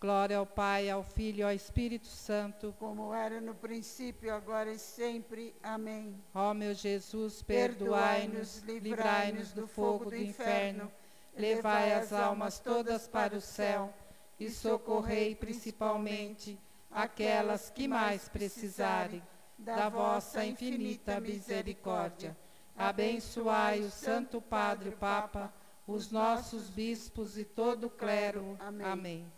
Glória ao Pai, ao Filho e ao Espírito Santo. Como era no princípio, agora e sempre. Amém. Ó meu Jesus, perdoai-nos, livrai-nos do fogo do inferno, levai as almas todas para o céu e socorrei principalmente aquelas que mais precisarem da vossa infinita misericórdia. Abençoai o Santo Padre Papa, os nossos bispos e todo o clero. Amém. Amém.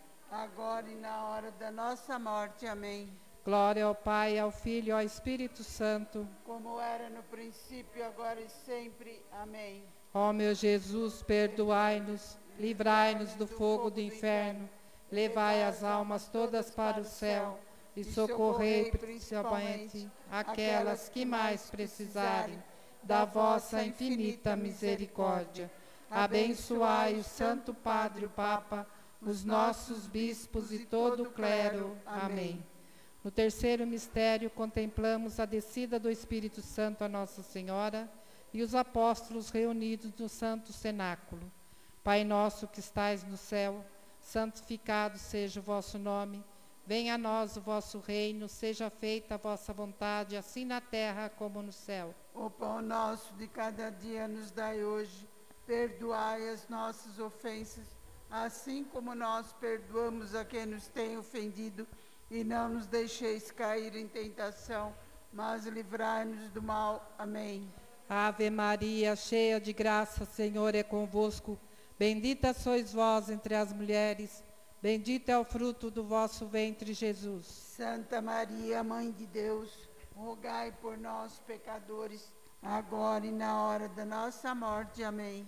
agora e na hora da nossa morte. Amém. Glória ao Pai, ao Filho e ao Espírito Santo. Como era no princípio, agora e sempre. Amém. Ó meu Jesus, perdoai-nos, livrai-nos do fogo do inferno, levai as almas todas para o céu e socorrei principalmente aquelas que mais precisarem da vossa infinita misericórdia. Abençoai o Santo Padre o Papa, os nossos bispos e todo o clero. Amém. No terceiro mistério, contemplamos a descida do Espírito Santo a Nossa Senhora e os apóstolos reunidos no Santo Cenáculo. Pai nosso que estais no céu, santificado seja o vosso nome. Venha a nós o vosso reino, seja feita a vossa vontade, assim na terra como no céu. O pão nosso de cada dia nos dai hoje. Perdoai as nossas ofensas, assim como nós perdoamos a quem nos tem ofendido e não nos deixeis cair em tentação, mas livrai-nos do mal. Amém. Ave Maria, cheia de graça, Senhor é convosco. Bendita sois vós entre as mulheres, bendito é o fruto do vosso ventre, Jesus. Santa Maria, Mãe de Deus, rogai por nós, pecadores, agora e na hora da nossa morte. Amém.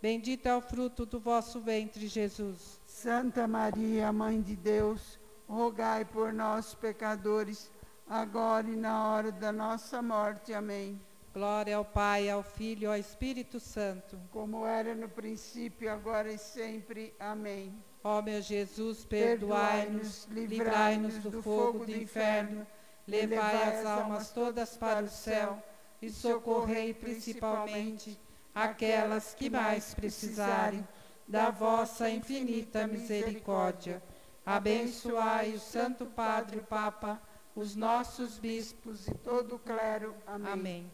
bendito é o fruto do vosso ventre, Jesus. Santa Maria, Mãe de Deus, rogai por nós, pecadores, agora e na hora da nossa morte. Amém. Glória ao Pai, ao Filho e ao Espírito Santo. Como era no princípio, agora e sempre. Amém. Ó meu Jesus, perdoai-nos, livrai-nos do fogo do inferno, levai as almas todas para o céu e socorrei principalmente aquelas que mais precisarem da vossa infinita misericórdia Abençoai o Santo Padre Papa, os nossos bispos e todo o clero. Amém. Amém.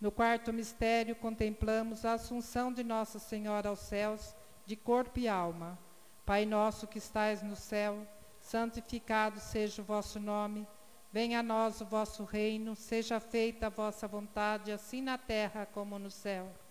No quarto mistério, contemplamos a assunção de Nossa Senhora aos céus, de corpo e alma. Pai nosso que estais no céu, santificado seja o vosso nome. Venha a nós o vosso reino, seja feita a vossa vontade, assim na terra como no céu.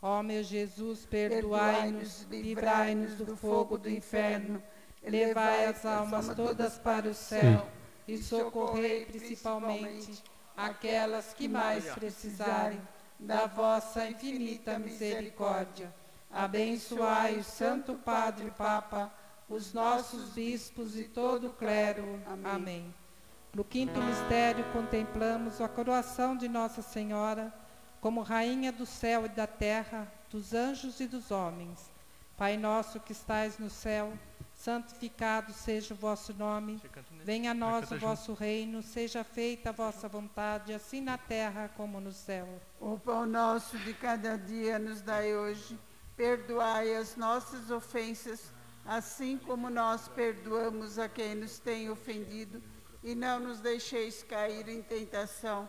Ó meu Jesus, perdoai-nos, livrai-nos do fogo do inferno, levai as almas todas para o céu e socorrei principalmente aquelas que mais precisarem da vossa infinita misericórdia. Abençoai o Santo Padre Papa, os nossos bispos e todo o clero. Amém. Amém. No quinto mistério, contemplamos a coroação de Nossa Senhora como Rainha do céu e da terra, dos anjos e dos homens. Pai nosso que estais no céu, santificado seja o vosso nome. Venha a nós o vosso reino, seja feita a vossa vontade, assim na terra como no céu. O pão nosso de cada dia nos dai hoje. Perdoai as nossas ofensas, assim como nós perdoamos a quem nos tem ofendido. E não nos deixeis cair em tentação,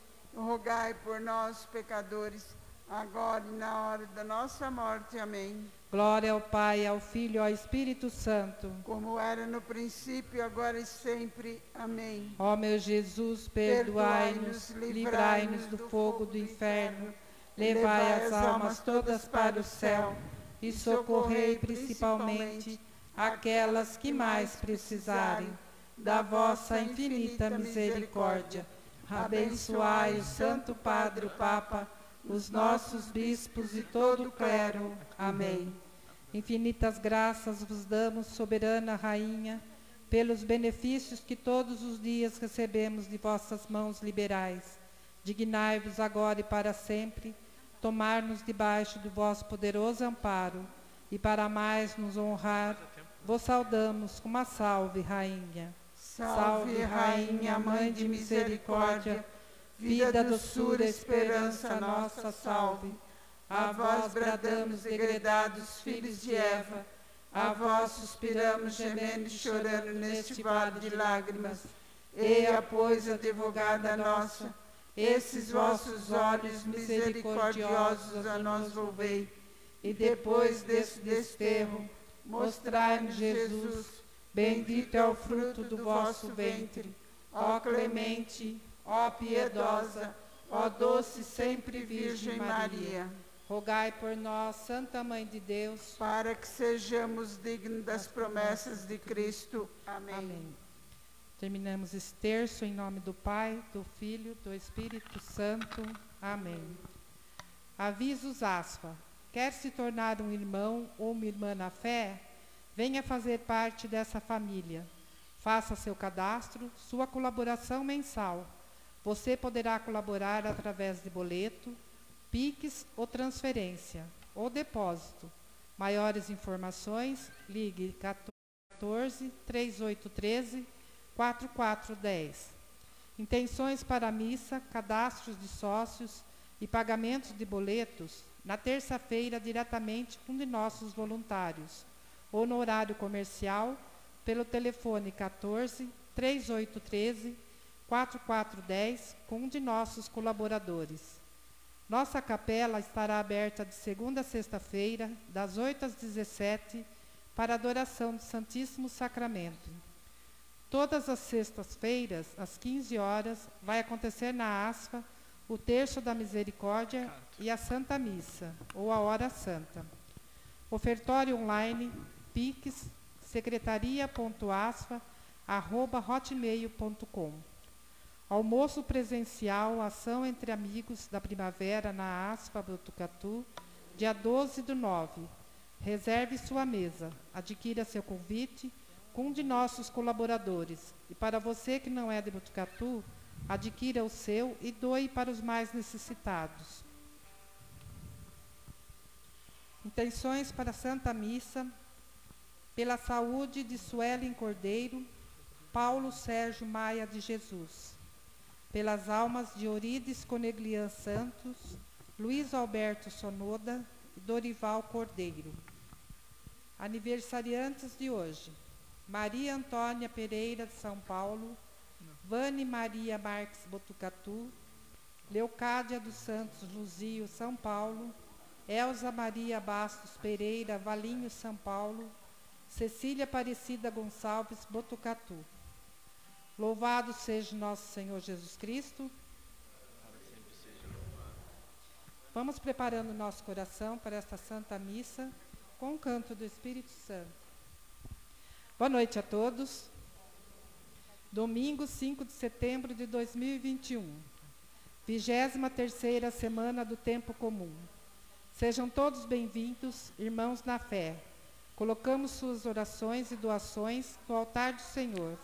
rogai por nós, pecadores, agora e na hora da nossa morte. Amém. Glória ao Pai, ao Filho e ao Espírito Santo. Como era no princípio, agora e sempre. Amém. Ó meu Jesus, perdoai-nos, livrai-nos do fogo do inferno, levai as almas todas para o céu e socorrei principalmente aquelas que mais precisarem da vossa infinita misericórdia. Abençoai o Santo Padre o Papa, os nossos bispos e todo o clero. Amém. Infinitas graças vos damos, soberana Rainha, pelos benefícios que todos os dias recebemos de vossas mãos liberais. Dignai-vos agora e para sempre tomar-nos debaixo do vosso poderoso amparo e para mais nos honrar, vos saudamos com uma salve, Rainha. Salve, Rainha, Mãe de Misericórdia, vida, doçura, esperança nossa, salve. A vós bradamos, degredados filhos de Eva, a vós suspiramos, gemendo e chorando neste vale de lágrimas. Eia, pois, advogada nossa, esses vossos olhos misericordiosos a nós volvei, e depois desse desterro, mostrai-nos Jesus, bendito é o fruto do vosso ventre. Ó clemente, ó piedosa, ó doce sempre Virgem Maria, Rogai por nós, Santa Mãe de Deus, para que sejamos dignos das promessas de Cristo. Amém. Amém. Terminamos esse terço em nome do Pai, do Filho, do Espírito Santo. Amém. Avisos aspa. Quer se tornar um irmão ou uma irmã na fé? Venha fazer parte dessa família. Faça seu cadastro, sua colaboração mensal. Você poderá colaborar através de boleto, PIX ou transferência, ou depósito. Maiores informações, ligue 14 3813 4410. Intenções para a missa, cadastros de sócios e pagamentos de boletos na terça-feira diretamente com um de nossos voluntários, ou no horário comercial pelo telefone 14 3813 4410 com um de nossos colaboradores. Nossa capela estará aberta de segunda a sexta-feira, das 8 às 17, para adoração do Santíssimo Sacramento. Todas as sextas-feiras, às 15 horas, vai acontecer na ASFA o Terço da Misericórdia e a Santa Missa, ou a Hora Santa. Ofertório online, pix, secretaria.asfa.hotmail.com. Almoço presencial, ação entre amigos da primavera na ASPA Botucatu, dia 12 do 9. Reserve sua mesa, adquira seu convite com um de nossos colaboradores. E para você que não é de Botucatu, adquira o seu e doe para os mais necessitados. Intenções para a Santa Missa, pela saúde de Suelen Cordeiro, Paulo Sérgio Maia de Jesus, pelas almas de Orides Coneglian Santos, Luiz Alberto Sonoda e Dorival Cordeiro. Aniversariantes de hoje: Maria Antônia Pereira de São Paulo, Vane Maria Marques Botucatu, Leocádia dos Santos Luzio, São Paulo, Elza Maria Bastos Pereira, Valinho, São Paulo, Cecília Aparecida Gonçalves, Botucatu. Louvado seja nosso Senhor Jesus Cristo. Vamos preparando nosso coração para esta Santa Missa com o canto do Espírito Santo. Boa noite a todos. Domingo 5 de setembro de 2021. 23 terceira semana do tempo comum. Sejam todos bem-vindos, irmãos na fé. Colocamos suas orações e doações no altar do Senhor.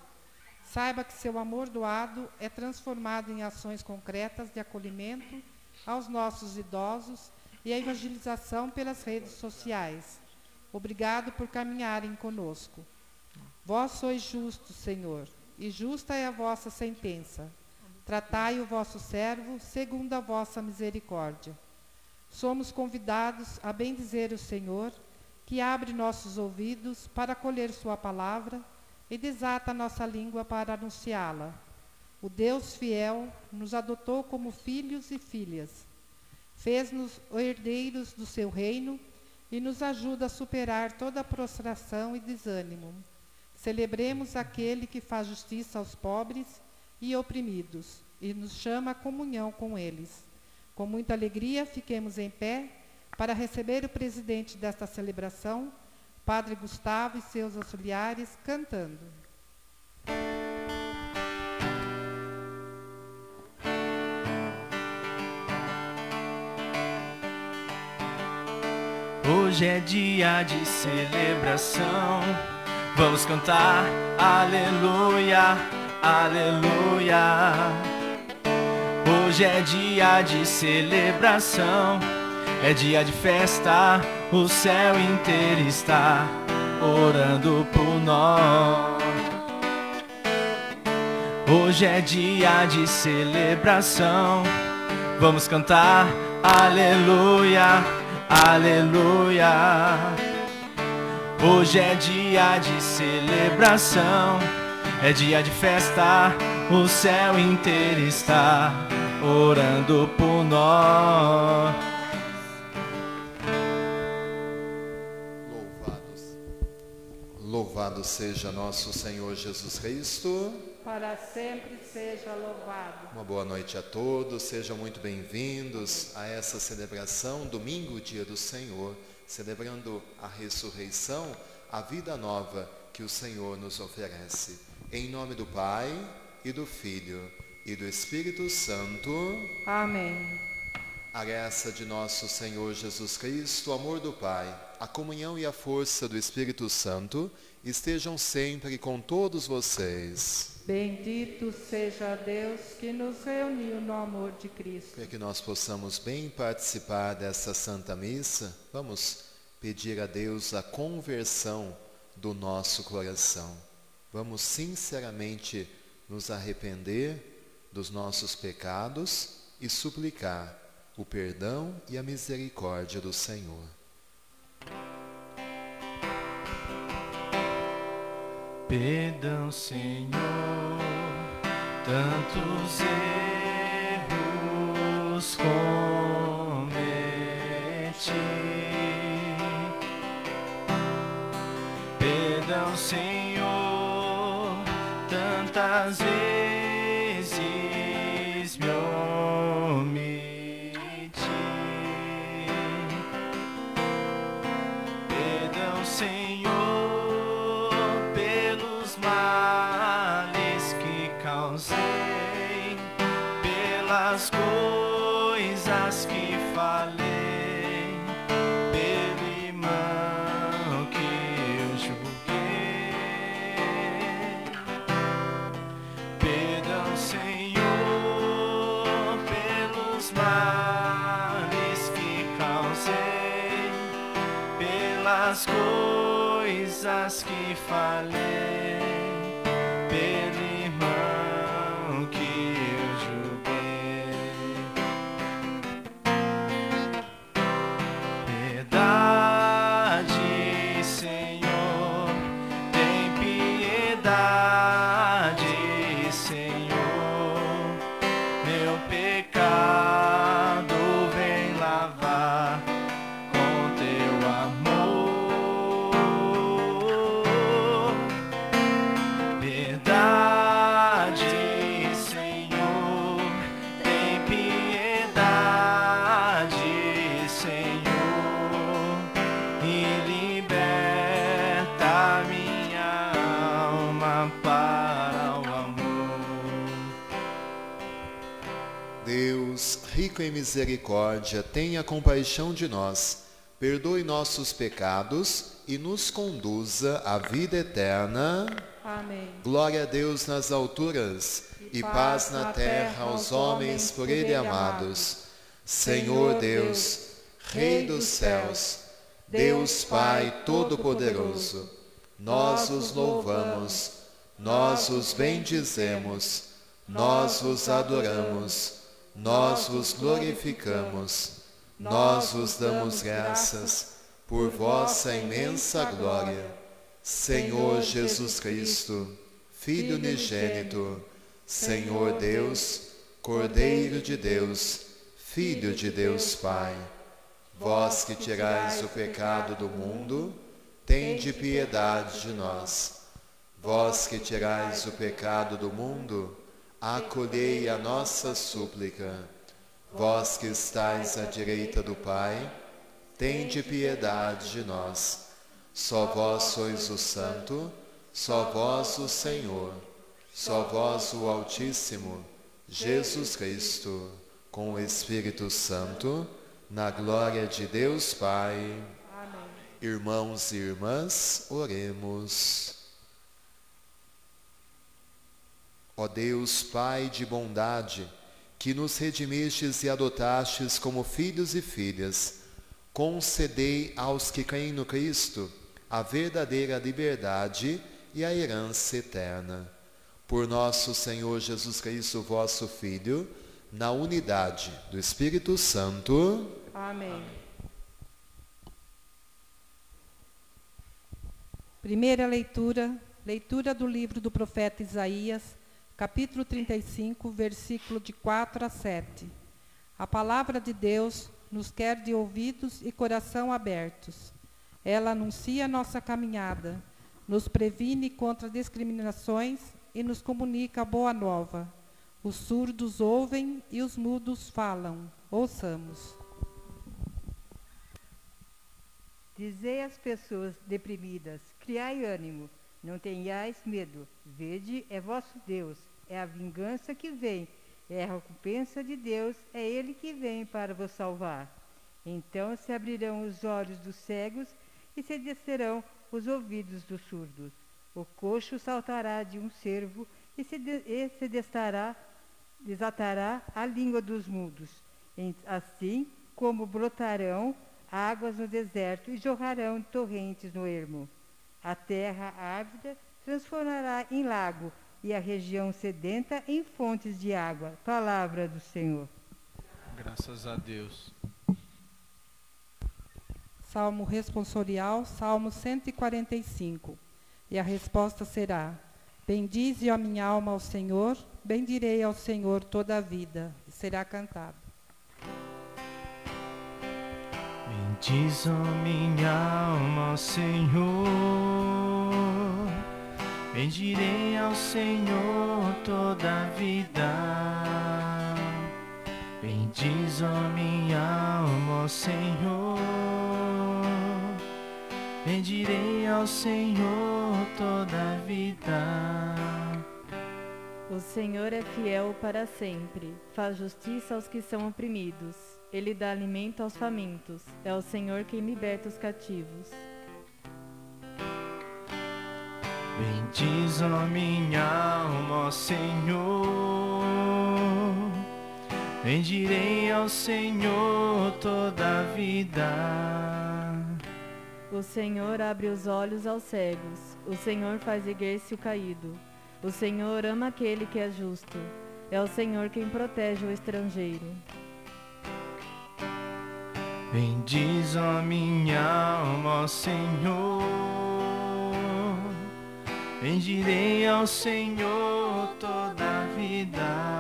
Saiba que seu amor doado é transformado em ações concretas de acolhimento aos nossos idosos e a evangelização pelas redes sociais. Obrigado por caminharem conosco. Vós sois justos, Senhor, e justa é a vossa sentença. Tratai o vosso servo segundo a vossa misericórdia. Somos convidados a bendizer o Senhor, que abre nossos ouvidos para acolher Sua palavra e desata nossa língua para anunciá-la. O Deus fiel nos adotou como filhos e filhas, fez-nos herdeiros do seu reino e nos ajuda a superar toda prostração e desânimo. Celebremos aquele que faz justiça aos pobres e oprimidos e nos chama à comunhão com eles. Com muita alegria, fiquemos em pé para receber o presidente desta celebração, Padre Gustavo e seus auxiliares, cantando. Hoje é dia de celebração. Vamos cantar aleluia, aleluia. Hoje é dia de celebração, é dia de festa, o céu inteiro está orando por nós. Hoje é dia de celebração, vamos cantar aleluia, aleluia. Hoje é dia de celebração, é dia de festa, o céu inteiro está orando por nós. Louvado seja nosso Senhor Jesus Cristo. Para sempre seja louvado. Uma boa noite a todos, sejam muito bem-vindos a essa celebração, domingo, dia do Senhor, celebrando a ressurreição, a vida nova que o Senhor nos oferece. Em nome do Pai e do Filho e do Espírito Santo. Amém. A graça de nosso Senhor Jesus Cristo, o amor do Pai, a comunhão e a força do Espírito Santo estejam sempre com todos vocês. Bendito seja Deus que nos reuniu no amor de Cristo. Para que nós possamos bem participar dessa Santa Missa, vamos pedir a Deus a conversão do nosso coração. Vamos sinceramente nos arrepender dos nossos pecados e suplicar o perdão e a misericórdia do Senhor. Perdão, Senhor, tantos erros cometi. Perdão, Senhor, tantas vezes. pelas em misericórdia, tenha compaixão de nós, perdoe nossos pecados e nos conduza à vida eterna. Amém. Glória a Deus nas alturas e paz na terra aos homens por Ele amados. Senhor Deus, Rei dos céus, Deus Pai Todo-Poderoso, nós os louvamos, nós os bendizemos, nós os adoramos, nós os glorificamos, nós os damos graças por vossa imensa glória. Senhor Jesus Cristo, Filho unigênito, Senhor Deus, Cordeiro de Deus, Filho de Deus Pai, vós que tirais o pecado do mundo, tende piedade de nós. Vós que tirais o pecado do mundo, acolhei a nossa súplica. Vós que estais à direita do Pai, tende piedade de nós. Só vós sois o Santo, só vós o Senhor, só vós o Altíssimo, Jesus Cristo, com o Espírito Santo, na glória de Deus Pai. Amém. Irmãos e irmãs, oremos. Ó Deus, Pai de bondade, que nos redimistes e adotastes como filhos e filhas, concedei aos que creem no Cristo a verdadeira liberdade e a herança eterna. Por nosso Senhor Jesus Cristo, vosso Filho, na unidade do Espírito Santo. Amém. Primeira leitura, leitura do livro do profeta Isaías, capítulo 35, versículo de 4 a 7. A palavra de Deus nos quer de ouvidos e coração abertos. Ela anuncia nossa caminhada, nos previne contra discriminações e nos comunica a boa nova. Os surdos ouvem e os mudos falam. Ouçamos. Dizei às pessoas deprimidas: criai ânimo, não tenhais medo. Vede, é vosso Deus, é a vingança que vem, é a recompensa de Deus, é Ele que vem para vos salvar. Então se abrirão os olhos dos cegos e se descerão os ouvidos dos surdos. O coxo saltará de um cervo e se, de, e se destará, desatará a língua dos mudos. Assim como brotarão águas no deserto e jorrarão torrentes no ermo. A terra ávida transformará em lago e a região sedenta em fontes de água. Palavra do Senhor. Graças a Deus. Salmo responsorial, Salmo 145. E a resposta será: Bendize a minha alma ao Senhor, bendirei ao Senhor toda a vida. E será cantado. Bendiz, ó minha alma, ao Senhor. Bendirei ao Senhor toda a vida. Bendiz, ó minha alma, ao Senhor. Bendirei ao Senhor toda a vida. O Senhor é fiel para sempre, faz justiça aos que são oprimidos. Ele dá alimento aos famintos. É o Senhor quem liberta os cativos. Bendiz, ó minha alma, ó Senhor. Bendirei ao Senhor toda a vida. O Senhor abre os olhos aos cegos. O Senhor faz erguer-se o caído. O Senhor ama aquele que é justo. É o Senhor quem protege o estrangeiro. Bendiz a minha alma, ó Senhor. Bendirei ao Senhor toda a vida.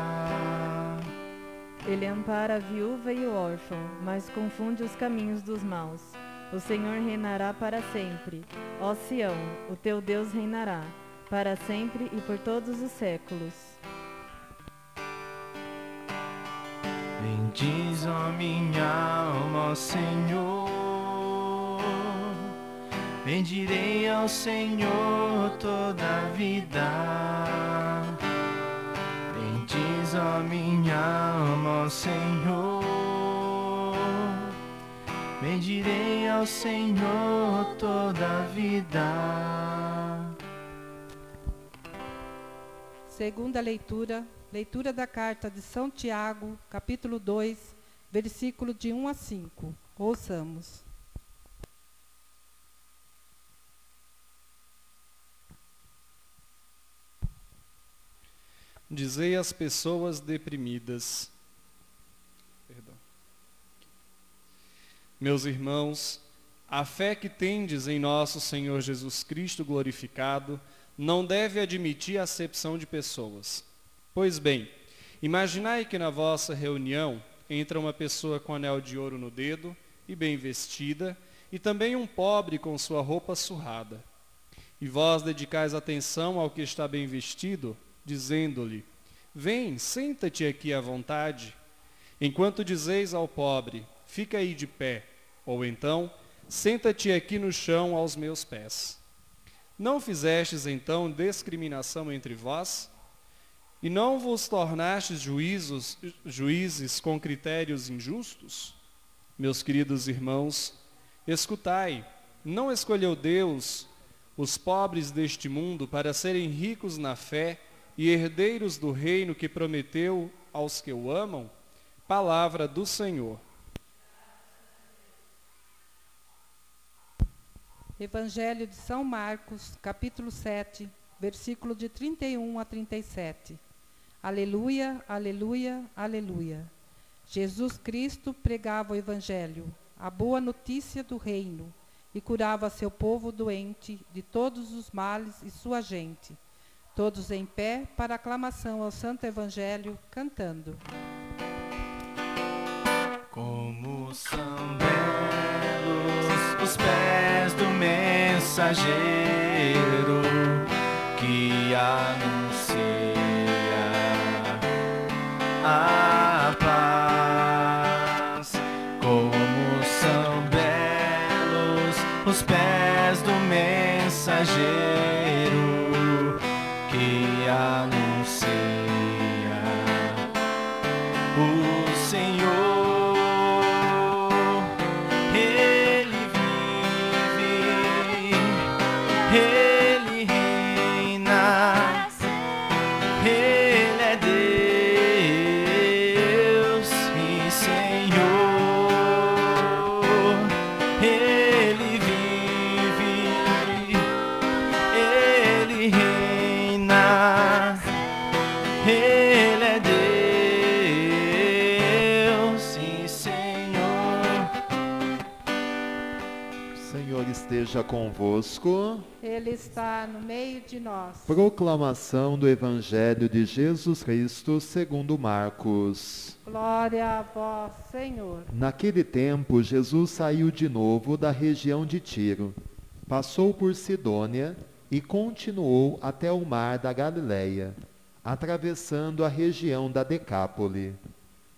Ele ampara a viúva e o órfão, mas confunde os caminhos dos maus. O Senhor reinará para sempre. Ó Sião, o teu Deus reinará, para sempre e por todos os séculos. Bendiz a minha alma, ó Senhor. Bendirei ao Senhor toda a vida. Bendiz a minha alma, Senhor. Bendirei ao Senhor toda a vida. Segunda leitura, leitura da carta de São Tiago, capítulo 2, versículo de 1 a 5. Ouçamos. Dizei às pessoas deprimidas. Perdão. Meus irmãos, a fé que tendes em nosso Senhor Jesus Cristo glorificado não deve admitir acepção de pessoas. Pois bem, imaginai que na vossa reunião entra uma pessoa com anel de ouro no dedo e bem vestida, e também um pobre com sua roupa surrada. E vós dedicais atenção ao que está bem vestido, dizendo-lhe: Vem, senta-te aqui à vontade. Enquanto dizeis ao pobre: Fica aí de pé, ou então, senta-te aqui no chão aos meus pés. Não fizestes então discriminação entre vós? E não vos tornastes juízos, juízes com critérios injustos? Meus queridos irmãos, escutai, não escolheu Deus os pobres deste mundo para serem ricos na fé e herdeiros do reino que prometeu aos que o amam? Palavra do Senhor. Evangelho de São Marcos, capítulo 7, versículo de 31 a 37. Aleluia, aleluia, aleluia. Jesus Cristo pregava o Evangelho, a boa notícia do reino, e curava seu povo doente de todos os males e sua gente. Todos em pé para aclamação ao Santo Evangelho, cantando. Como são belos os pés do mensageiro que anuncia convosco. Ele está no meio de nós. Proclamação do Evangelho de Jesus Cristo segundo Marcos. Glória a vós, Senhor. Naquele tempo, Jesus saiu de novo da região de Tiro, passou por Sidônia e continuou até o mar da Galileia, atravessando a região da Decápole.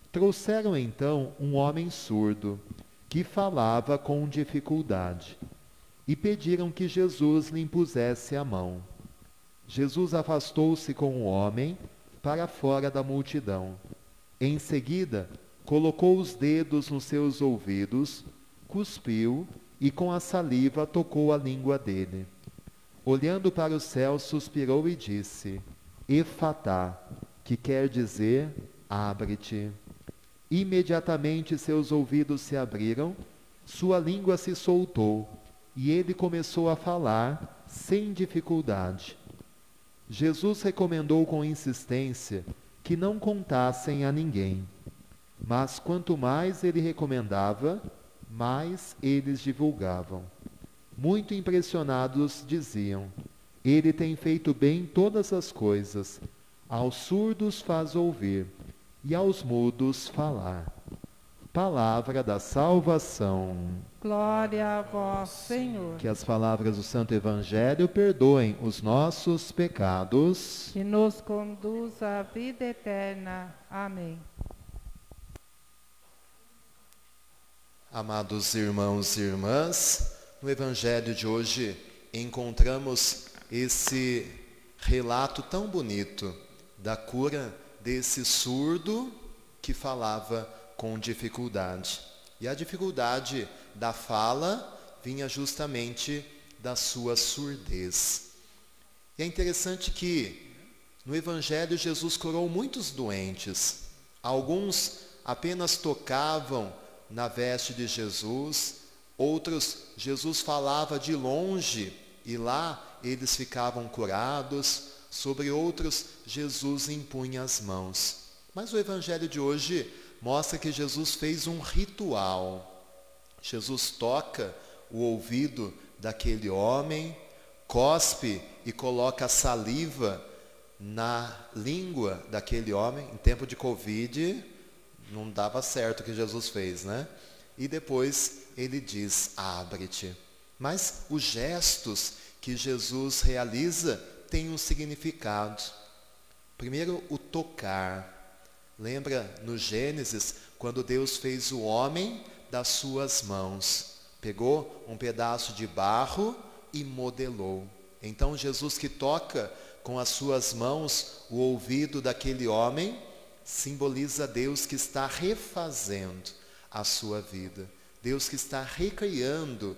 Trouxeram então um homem surdo, que falava com dificuldade, e pediram que Jesus lhe impusesse a mão. Jesus afastou-se com o homem para fora da multidão. Em seguida, colocou os dedos nos seus ouvidos, cuspiu e com a saliva tocou a língua dele. Olhando para o céu, suspirou e disse: Efatá, que quer dizer: abre-te. Imediatamente seus ouvidos se abriram, sua língua se soltou, e ele começou a falar sem dificuldade. Jesus recomendou com insistência que não contassem a ninguém. Mas quanto mais ele recomendava, mais eles divulgavam. Muito impressionados diziam: Ele tem feito bem todas as coisas. Aos surdos faz ouvir e aos mudos falar. Palavra da salvação. Glória a vós, Senhor. Que as palavras do Santo Evangelho perdoem os nossos pecados. E nos conduz à vida eterna. Amém. Amados irmãos e irmãs, no Evangelho de hoje encontramos esse relato tão bonito da cura desse surdo que falava com dificuldade. E a dificuldade da fala vinha justamente da sua surdez. E é interessante que no Evangelho Jesus curou muitos doentes. Alguns apenas tocavam na veste de Jesus, outros Jesus falava de longe e lá eles ficavam curados, sobre outros Jesus impunha as mãos. Mas o Evangelho de hoje mostra que Jesus fez um ritual. Jesus toca o ouvido daquele homem, cospe e coloca saliva na língua daquele homem. Em tempo de Covid, não dava certo o que Jesus fez, né? E depois ele diz: abre-te. Mas os gestos que Jesus realiza têm um significado. Primeiro, o tocar. Lembra no Gênesis, quando Deus fez o homem das suas mãos? Pegou um pedaço de barro e modelou. Então, Jesus que toca com as suas mãos o ouvido daquele homem, simboliza Deus que está refazendo a sua vida. Deus que está recriando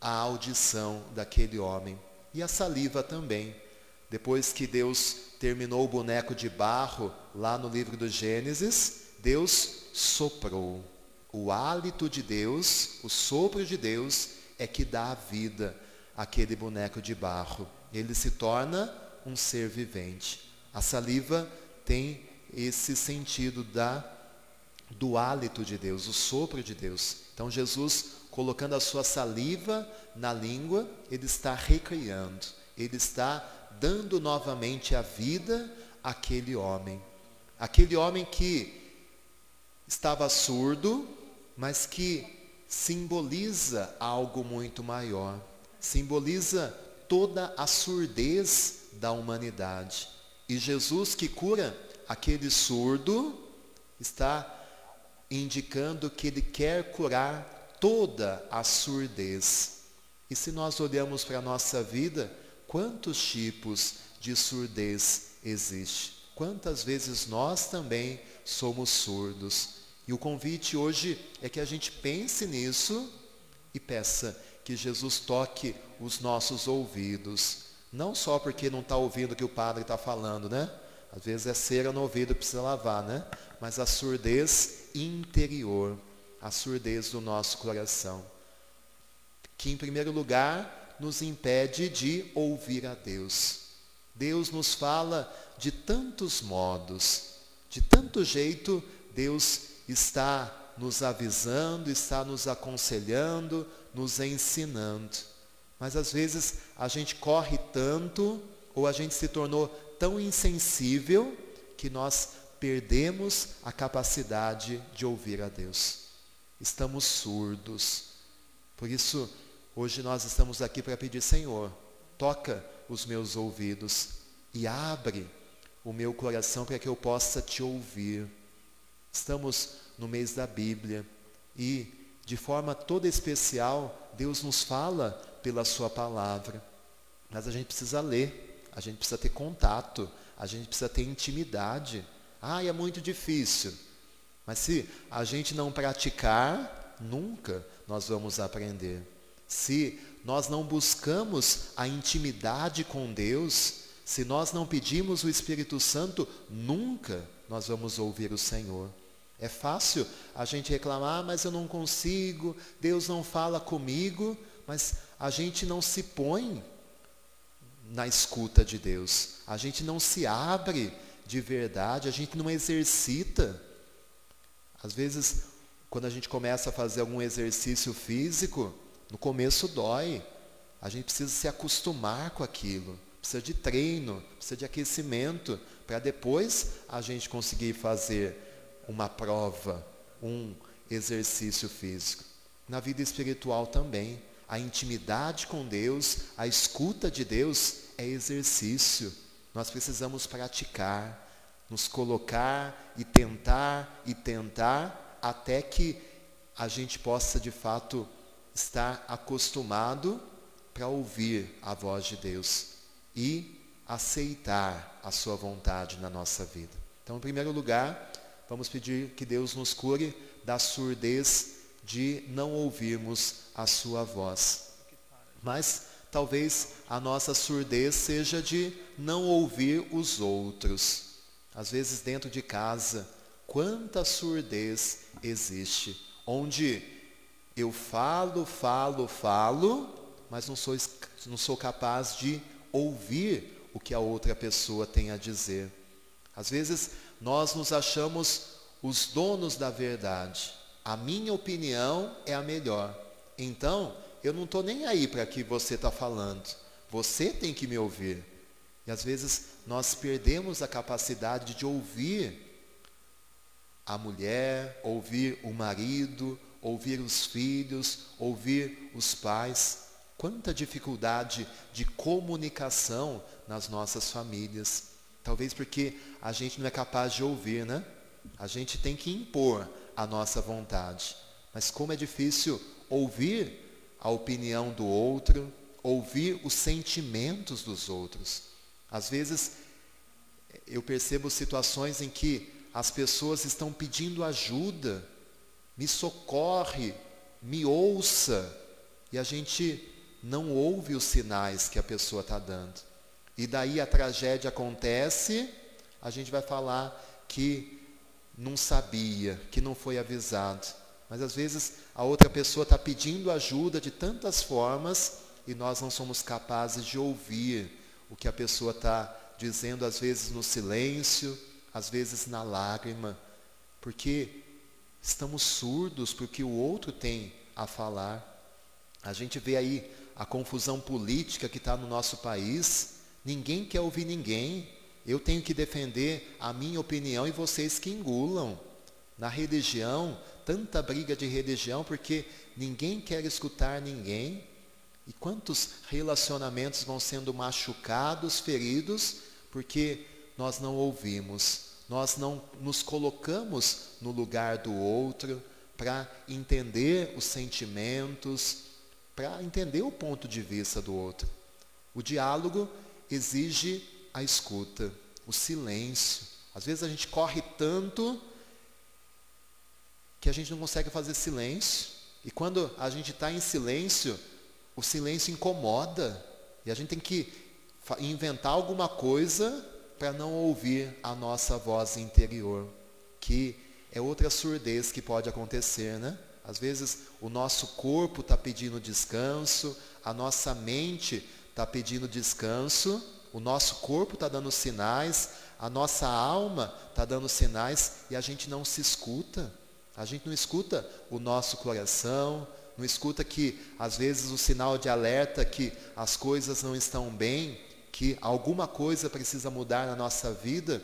a audição daquele homem. E a saliva também. Depois que Deus terminou o boneco de barro lá no livro do Gênesis, Deus soprou. O hálito de Deus, o sopro de Deus é que dá a vida àquele boneco de barro. Ele se torna um ser vivente. A saliva tem esse sentido da do hálito de Deus, o sopro de Deus. Então Jesus, colocando a sua saliva na língua, ele está recriando, ele está dando novamente a vida àquele homem. Aquele homem que estava surdo, mas que simboliza algo muito maior. Simboliza toda a surdez da humanidade. E Jesus que cura aquele surdo está indicando que ele quer curar toda a surdez. E se nós olhamos para a nossa vida, quantos tipos de surdez existe? Quantas vezes nós também somos surdos? E o convite hoje é que a gente pense nisso e peça que Jesus toque os nossos ouvidos. Não só porque não está ouvindo o que o padre está falando, né? Às vezes é cera no ouvido, precisa lavar, né? Mas a surdez interior, a surdez do nosso coração. Que em primeiro lugar nos impede de ouvir a Deus. Deus nos fala de tantos modos, de tanto jeito, Deus está nos avisando, está nos aconselhando, nos ensinando. Mas às vezes a gente corre tanto, ou a gente se tornou tão insensível, que nós perdemos a capacidade de ouvir a Deus. Estamos surdos. Por isso, Hoje nós estamos aqui para pedir, Senhor, toca os meus ouvidos e abre o meu coração para que eu possa te ouvir. Estamos no mês da Bíblia e, de forma toda especial, Deus nos fala pela Sua palavra. Mas a gente precisa ler, a gente precisa ter contato, a gente precisa ter intimidade. Ah, é muito difícil. Mas se a gente não praticar, nunca nós vamos aprender. Se nós não buscamos a intimidade com Deus, se nós não pedimos o Espírito Santo, nunca nós vamos ouvir o Senhor. É fácil a gente reclamar, mas eu não consigo, Deus não fala comigo, mas a gente não se põe na escuta de Deus. A gente não se abre de verdade, a gente não exercita. Às vezes, quando a gente começa a fazer algum exercício físico, no começo dói. A gente precisa se acostumar com aquilo. Precisa de treino, precisa de aquecimento, para depois a gente conseguir fazer uma prova, um exercício físico. Na vida espiritual também. A intimidade com Deus, a escuta de Deus é exercício. Nós precisamos praticar, nos colocar e tentar e tentar até que a gente possa de fato estar acostumado para ouvir a voz de Deus e aceitar a sua vontade na nossa vida. Então, em primeiro lugar, vamos pedir que Deus nos cure da surdez de não ouvirmos a sua voz. Mas talvez a nossa surdez seja de não ouvir os outros. Às vezes dentro de casa, quanta surdez existe, onde eu falo, falo, falo, mas não sou, não sou capaz de ouvir o que a outra pessoa tem a dizer. Às vezes nós nos achamos os donos da verdade. A minha opinião é a melhor. Então, eu não estou nem aí para que você está falando. Você tem que me ouvir. E às vezes nós perdemos a capacidade de ouvir a mulher, ouvir o marido, ouvir os filhos, ouvir os pais. Quanta dificuldade de comunicação nas nossas famílias. Talvez porque a gente não é capaz de ouvir, né? A gente tem que impor a nossa vontade. Mas como é difícil ouvir a opinião do outro, ouvir os sentimentos dos outros. Às vezes eu percebo situações em que as pessoas estão pedindo ajuda, me socorre, me ouça, e a gente não ouve os sinais que a pessoa está dando. E daí a tragédia acontece, a gente vai falar que não sabia, que não foi avisado. Mas às vezes a outra pessoa está pedindo ajuda de tantas formas e nós não somos capazes de ouvir o que a pessoa está dizendo, às vezes no silêncio, às vezes na lágrima, porque estamos surdos para o que o outro tem a falar. A gente vê aí a confusão política que está no nosso país, ninguém quer ouvir ninguém, eu tenho que defender a minha opinião e vocês que engulam. Na religião, tanta briga de religião porque ninguém quer escutar ninguém. E quantos relacionamentos vão sendo machucados, feridos, porque nós não ouvimos, nós não nos colocamos no lugar do outro para entender os sentimentos, para entender o ponto de vista do outro. O diálogo exige a escuta, o silêncio. Às vezes a gente corre tanto que a gente não consegue fazer silêncio. E quando a gente está em silêncio, o silêncio incomoda. E a gente tem que inventar alguma coisa para não ouvir a nossa voz interior, que é outra surdez que pode acontecer, né? Às vezes o nosso corpo está pedindo descanso, a nossa mente está pedindo descanso, o nosso corpo está dando sinais, a nossa alma está dando sinais e a gente não se escuta. A gente não escuta o nosso coração, não escuta que às vezes o sinal de alerta que as coisas não estão bem, que alguma coisa precisa mudar na nossa vida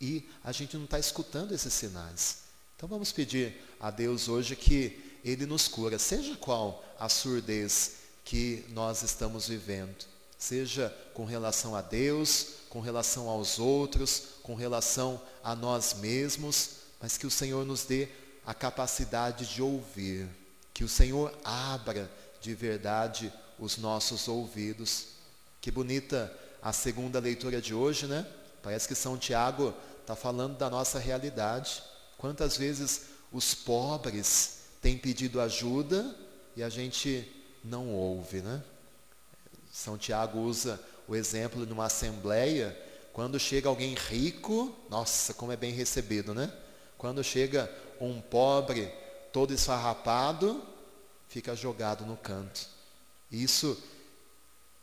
e a gente não está escutando esses sinais. Então vamos pedir a Deus hoje que Ele nos cura, seja qual a surdez que nós estamos vivendo seja com relação a Deus, com relação aos outros, com relação a nós mesmos, mas que o Senhor nos dê a capacidade de ouvir, que o Senhor abra de verdade os nossos ouvidos. Que bonita a segunda leitura de hoje, né? Parece que São Tiago está falando da nossa realidade. Quantas vezes os pobres têm pedido ajuda e a gente não ouve, né? São Tiago usa o exemplo de uma assembleia, quando chega alguém rico, nossa, como é bem recebido, né? Quando chega um pobre todo esfarrapado, fica jogado no canto. Isso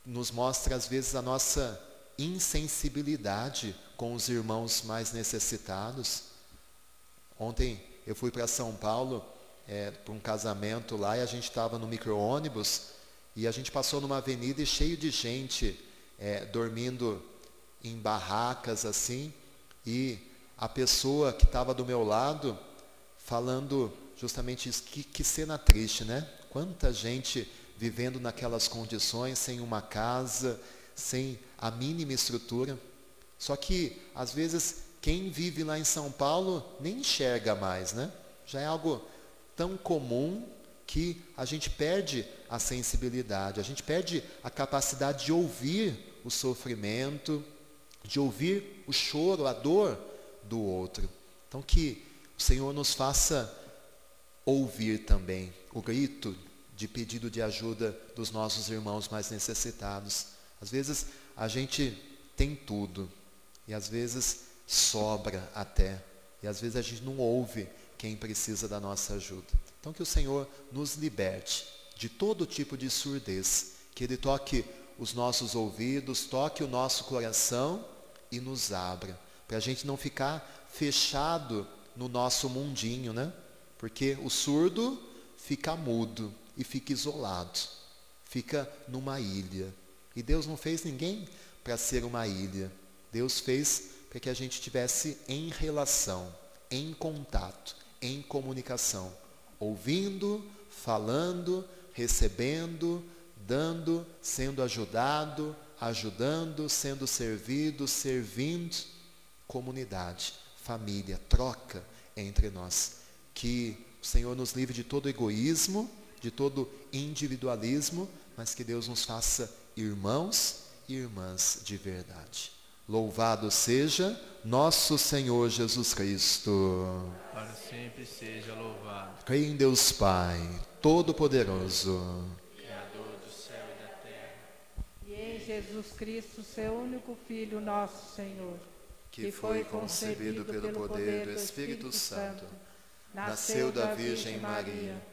nos mostra, às vezes, a nossa insensibilidade com os irmãos mais necessitados. Ontem eu fui para São Paulo é, para um casamento lá e a gente estava no micro-ônibus e a gente passou numa avenida e cheio de gente é, dormindo em barracas assim e a pessoa que estava do meu lado falando justamente isso, que, que cena triste, né? Quanta gente vivendo naquelas condições, sem uma casa, sem a mínima estrutura. Só que, às vezes, quem vive lá em São Paulo nem enxerga mais, né? Já é algo tão comum que a gente perde a sensibilidade, a gente perde a capacidade de ouvir o sofrimento, de ouvir o choro, a dor do outro. Então, que o Senhor nos faça ouvir também o grito de pedido de ajuda dos nossos irmãos mais necessitados. Às vezes a gente tem tudo e às vezes sobra até. E às vezes a gente não ouve quem precisa da nossa ajuda. Então que o Senhor nos liberte de todo tipo de surdez, que Ele toque os nossos ouvidos, toque o nosso coração e nos abra, para a gente não ficar fechado no nosso mundinho, né? Porque o surdo fica mudo e fica isolado, fica numa ilha. E Deus não fez ninguém para ser uma ilha. Deus fez para que a gente tivesse em relação, em contato, em comunicação, ouvindo, falando, recebendo, dando, sendo ajudado, ajudando, sendo servido, servindo, comunidade, família, troca entre nós. Que o Senhor nos livre de todo egoísmo, de todo individualismo, mas que Deus nos faça irmãos e irmãs de verdade. Louvado seja nosso Senhor Jesus Cristo. Para sempre seja louvado. Creio em Deus Pai, Todo-Poderoso. Criador do céu e da terra. E em Jesus Cristo, seu único Filho, nosso Senhor, que foi concebido pelo poder do Espírito Santo, nasceu da Virgem Maria,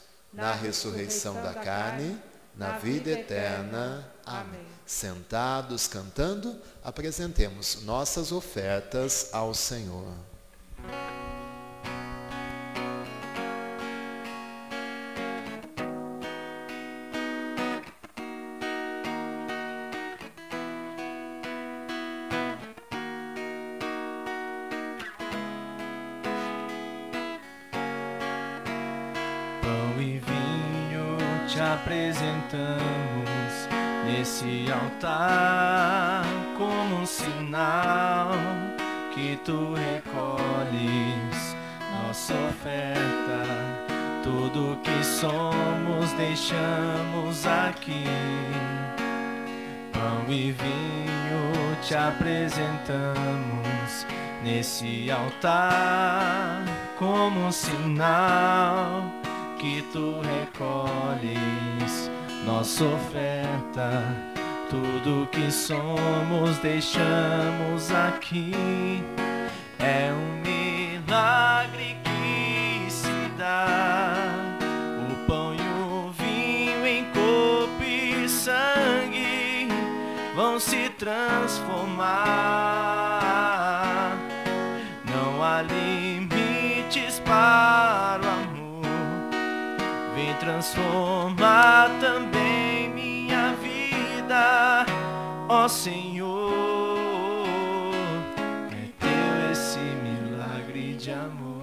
na ressurreição da carne, na vida eterna. Amém. Sentados cantando, apresentemos nossas ofertas ao Senhor. Nesse altar como um sinal que tu recolhes nossa oferta. Tudo que somos deixamos aqui. Pão e vinho te apresentamos nesse altar como um sinal que tu recolhes nossa oferta. Tudo que somos deixamos aqui. É um milagre que se dá. O pão e o vinho em corpo e sangue vão se transformar. Não há limites para o amor. Vem transformar também ó Senhor. É teu esse milagre de amor.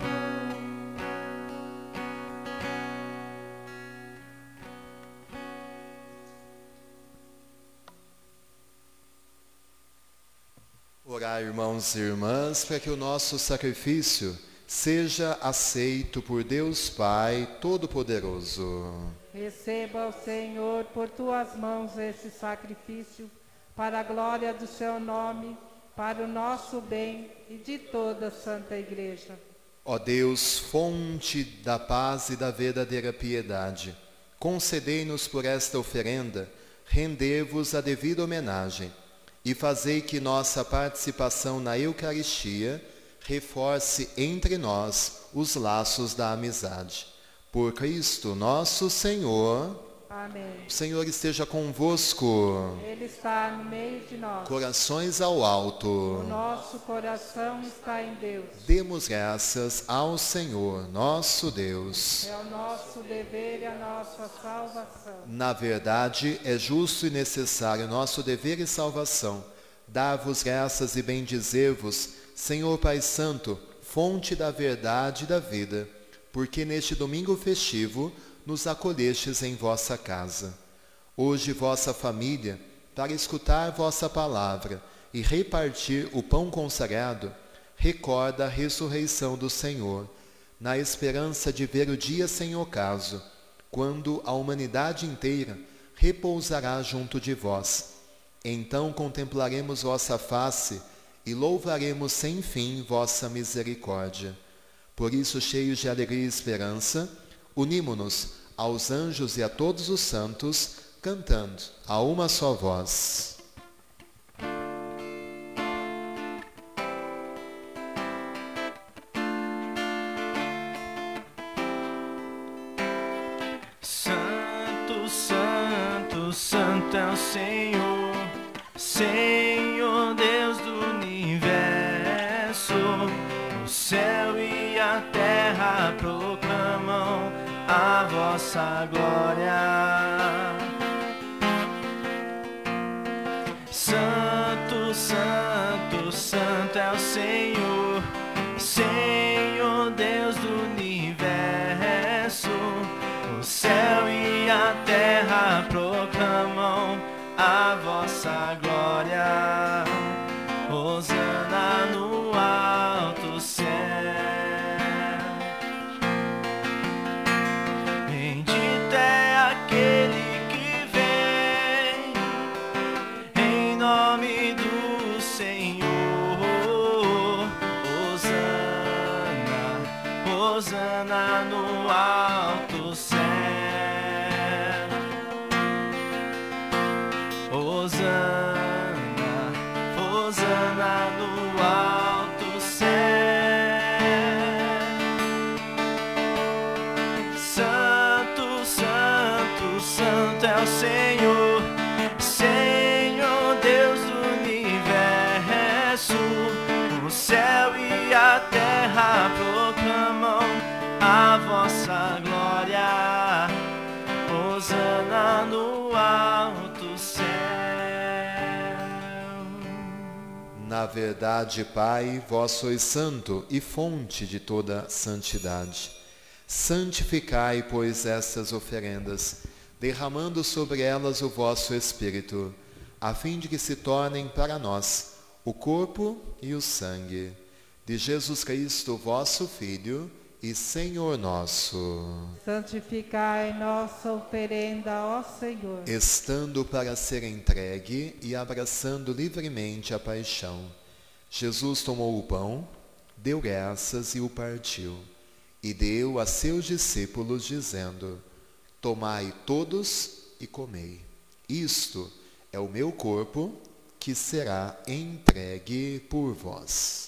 Orar, irmãos e irmãs, para que o nosso sacrifício seja aceito por Deus Pai Todo-Poderoso. Receba o Senhor por tuas mãos esse sacrifício, para a glória do seu nome, para o nosso bem e de toda a Santa Igreja. Ó Deus, fonte da paz e da verdadeira piedade, concedei-nos por esta oferenda render-vos a devida homenagem e fazei que nossa participação na Eucaristia reforce entre nós os laços da amizade. Por Cristo nosso Senhor. Amém. O Senhor esteja convosco. Ele está no meio de nós. Corações ao alto. O nosso coração está em Deus. Demos graças ao Senhor, nosso Deus. É o nosso dever e a nossa salvação. Na verdade, é justo e necessário nosso dever e salvação. Dar-vos graças e bendizer-vos, Senhor Pai Santo, fonte da verdade e da vida, porque neste domingo festivo nos acolhestes em vossa casa. Hoje vossa família, para escutar vossa palavra e repartir o pão consagrado, recorda a ressurreição do Senhor, na esperança de ver o dia sem ocaso, quando a humanidade inteira repousará junto de vós. Então contemplaremos vossa face e louvaremos sem fim vossa misericórdia. Por isso, cheios de alegria e esperança, unimo-nos aos anjos e a todos os santos, cantando a uma só voz. Santo, Santo, Santo é o Senhor, Senhor a vossa glória. Hosana no alto Na verdade, Pai, vós sois santo e fonte de toda santidade. Santificai, pois, estas oferendas, derramando sobre elas o vosso Espírito, a fim de que se tornem para nós o corpo e o sangue de Jesus Cristo, vosso Filho e Senhor nosso, Santificai nossa oferenda, ó Senhor. estando para ser entregue e abraçando livremente a paixão. Jesus tomou o pão, deu graças e o partiu, e deu a seus discípulos, dizendo: Tomai todos e comei. Isto é o meu corpo que será entregue por vós.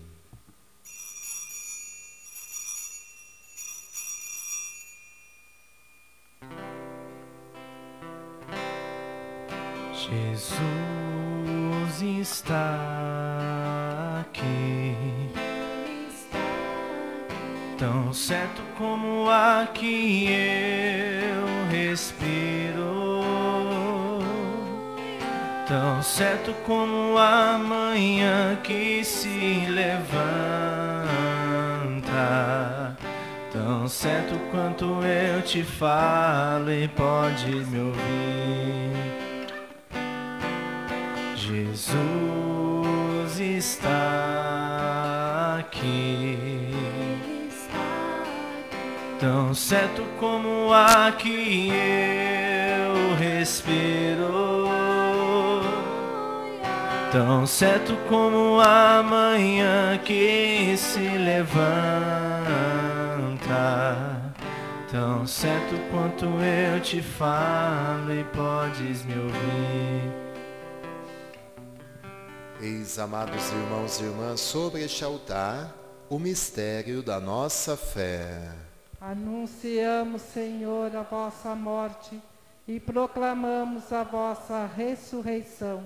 Jesus está aqui, tão certo como ar que eu respiro, tão certo como a manhã que se levanta. Tão certo quanto eu te falo e pode me ouvir. Jesus está aqui. Tão certo como ar que eu respiro. Tão certo como a manhã que se levanta. Tão certo quanto eu te falo e podes me ouvir. Eis, amados irmãos e irmãs, sobre este altar, o mistério da nossa fé. Anunciamos, Senhor, a vossa morte e proclamamos a vossa ressurreição.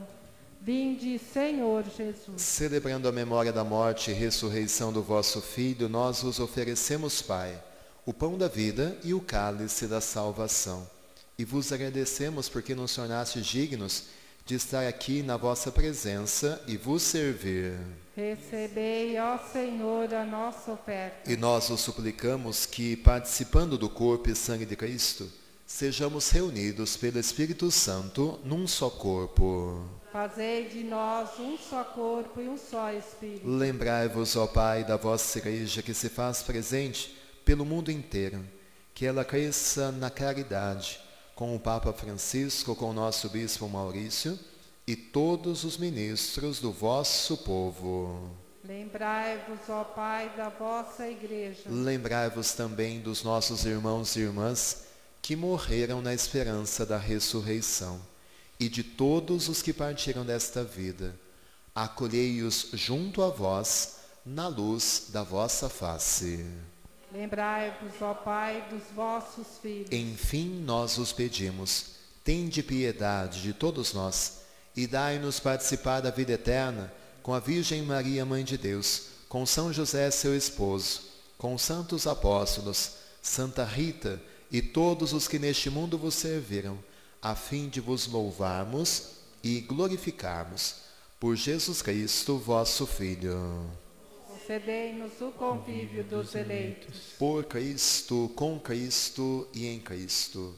Vinde, Senhor Jesus. Celebrando a memória da morte e ressurreição do vosso Filho, nós vos oferecemos, Pai, o pão da vida e o cálice da salvação. E vos agradecemos porque nos tornastes dignos de estar aqui na vossa presença e vos servir. Recebei, ó Senhor, a nossa oferta. E nós vos suplicamos que, participando do corpo e sangue de Cristo, sejamos reunidos pelo Espírito Santo num só corpo. Fazei de nós um só corpo e um só Espírito. Lembrai-vos, ó Pai, da vossa Igreja que se faz presente pelo mundo inteiro, que ela cresça na caridade, com o Papa Francisco, com o nosso Bispo Maurício e todos os ministros do vosso povo. Lembrai-vos, ó Pai, da vossa Igreja. Lembrai-vos também dos nossos irmãos e irmãs que morreram na esperança da ressurreição e de todos os que partiram desta vida. Acolhei-os junto a vós na luz da vossa face. Lembrai-vos, ó Pai, dos vossos filhos. Enfim, nós os pedimos, tende piedade de todos nós e dai-nos participar da vida eterna com a Virgem Maria, Mãe de Deus, com São José, seu esposo, com os santos apóstolos, Santa Rita e todos os que neste mundo vos serviram, a fim de vos louvarmos e glorificarmos por Jesus Cristo, vosso Filho. Concedei-nos o convívio dos eleitos. Por Cristo, com Cristo e em Cristo.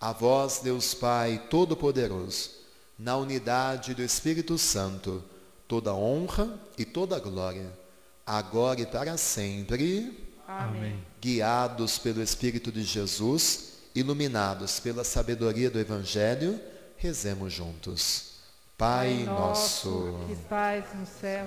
A vós, Deus Pai Todo-Poderoso, na unidade do Espírito Santo, toda honra e toda glória, agora e para sempre, Amém. guiados pelo Espírito de Jesus, iluminados pela sabedoria do Evangelho, rezemos juntos. Pai nosso, que estais no céu,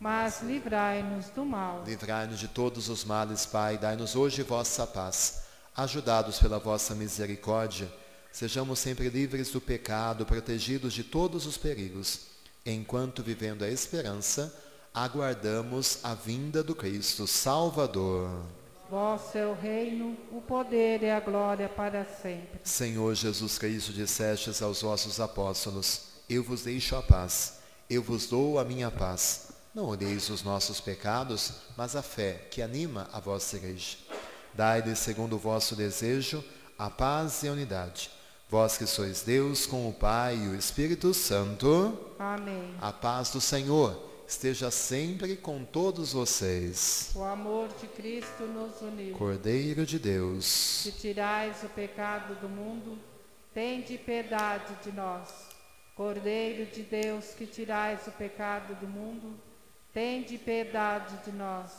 mas livrai-nos do mal. livrai-nos de todos os males, Pai, dai-nos hoje vossa paz. Ajudados pela vossa misericórdia, sejamos sempre livres do pecado, protegidos de todos os perigos, enquanto vivendo a esperança, aguardamos a vinda do Cristo Salvador. Vosso é o reino, o poder e a glória para sempre. Senhor Jesus Cristo, dissestes aos vossos apóstolos: Eu vos deixo a paz, eu vos dou a minha paz. Não olheis os nossos pecados, mas a fé que anima a vossa igreja. Dai-lhe, segundo o vosso desejo, a paz e a unidade. Vós que sois Deus com o Pai e o Espírito Santo, Amém. a paz do Senhor esteja sempre com todos vocês. O amor de Cristo nos uniu. Cordeiro de Deus, Se tirais o pecado do mundo, tende piedade de nós. Cordeiro de Deus, que tirais o pecado do mundo, tende piedade de nós.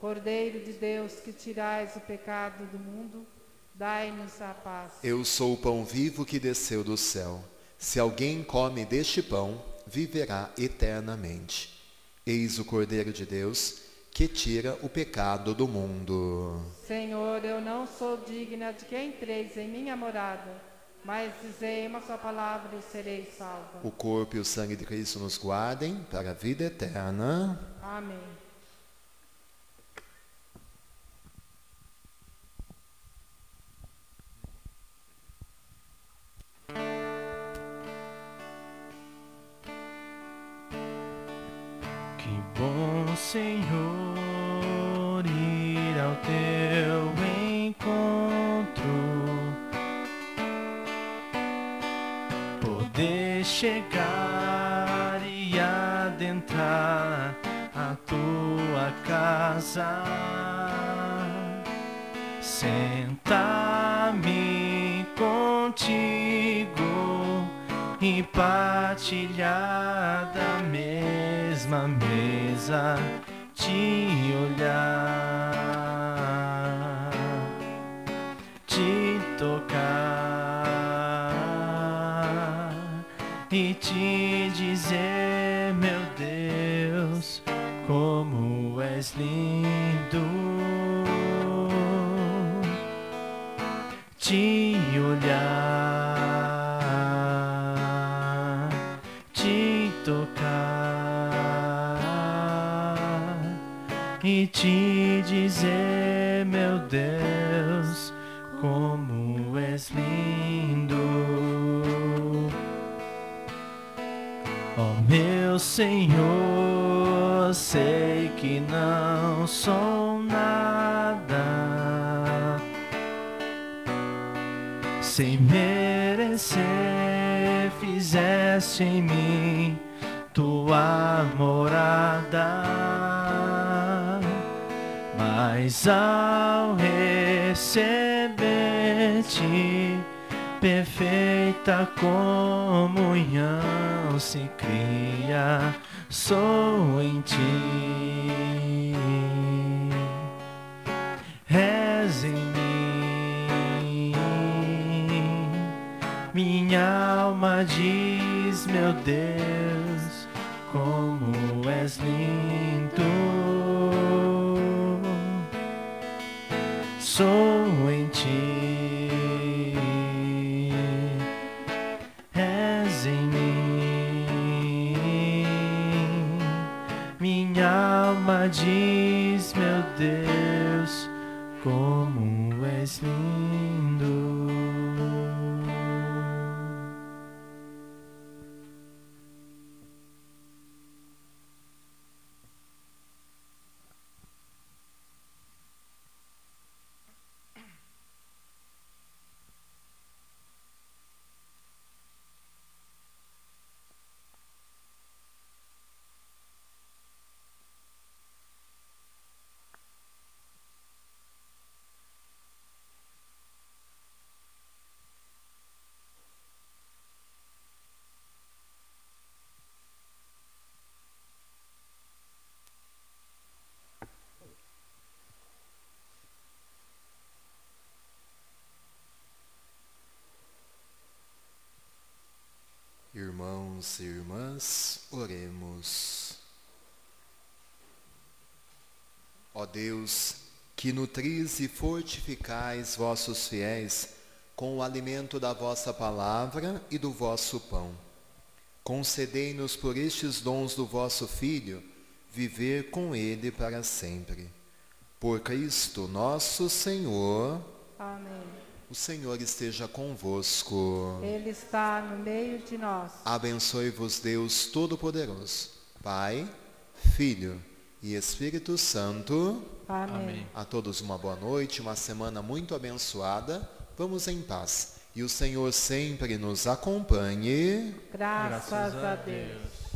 Cordeiro de Deus, que tirais o pecado do mundo, dai-nos a paz. eu sou o pão vivo que desceu do céu. Se alguém come deste pão, viverá eternamente. Eis o Cordeiro de Deus que tira o pecado do mundo. Senhor, eu não sou digna de que entreis em minha morada, mas dizei uma só palavra e serei salva. O corpo e o sangue de Cristo nos guardem para a vida eterna. Amém. Que bom, Senhor, chegar e adentrar a tua casa, sentar-me contigo e partilhar da mesma mesa, te olhar, és lindo te olhar, te tocar e te dizer, meu Deus, como és lindo. Ó meu Senhor, sei sou nada sem merecer, fizeste em mim tua morada. Mas ao receber-te, perfeita comunhão se cria, sou em ti. És em mim, minha alma diz, meu Deus, como és lindo. Sou em ti, Irmãos e irmãs, oremos. Ó Deus, que nutris e fortificais vossos fiéis com o alimento da vossa palavra e do vosso pão. Concedei-nos por estes dons do vosso Filho, viver com ele para sempre. Por Cristo nosso Senhor, Amém. O Senhor esteja convosco. Ele está no meio de nós. Abençoe-vos Deus Todo-Poderoso, Pai, Filho e Espírito Santo. Amém. A todos uma boa noite, uma semana muito abençoada. Vamos em paz. E o Senhor sempre nos acompanhe. Graças, a Deus.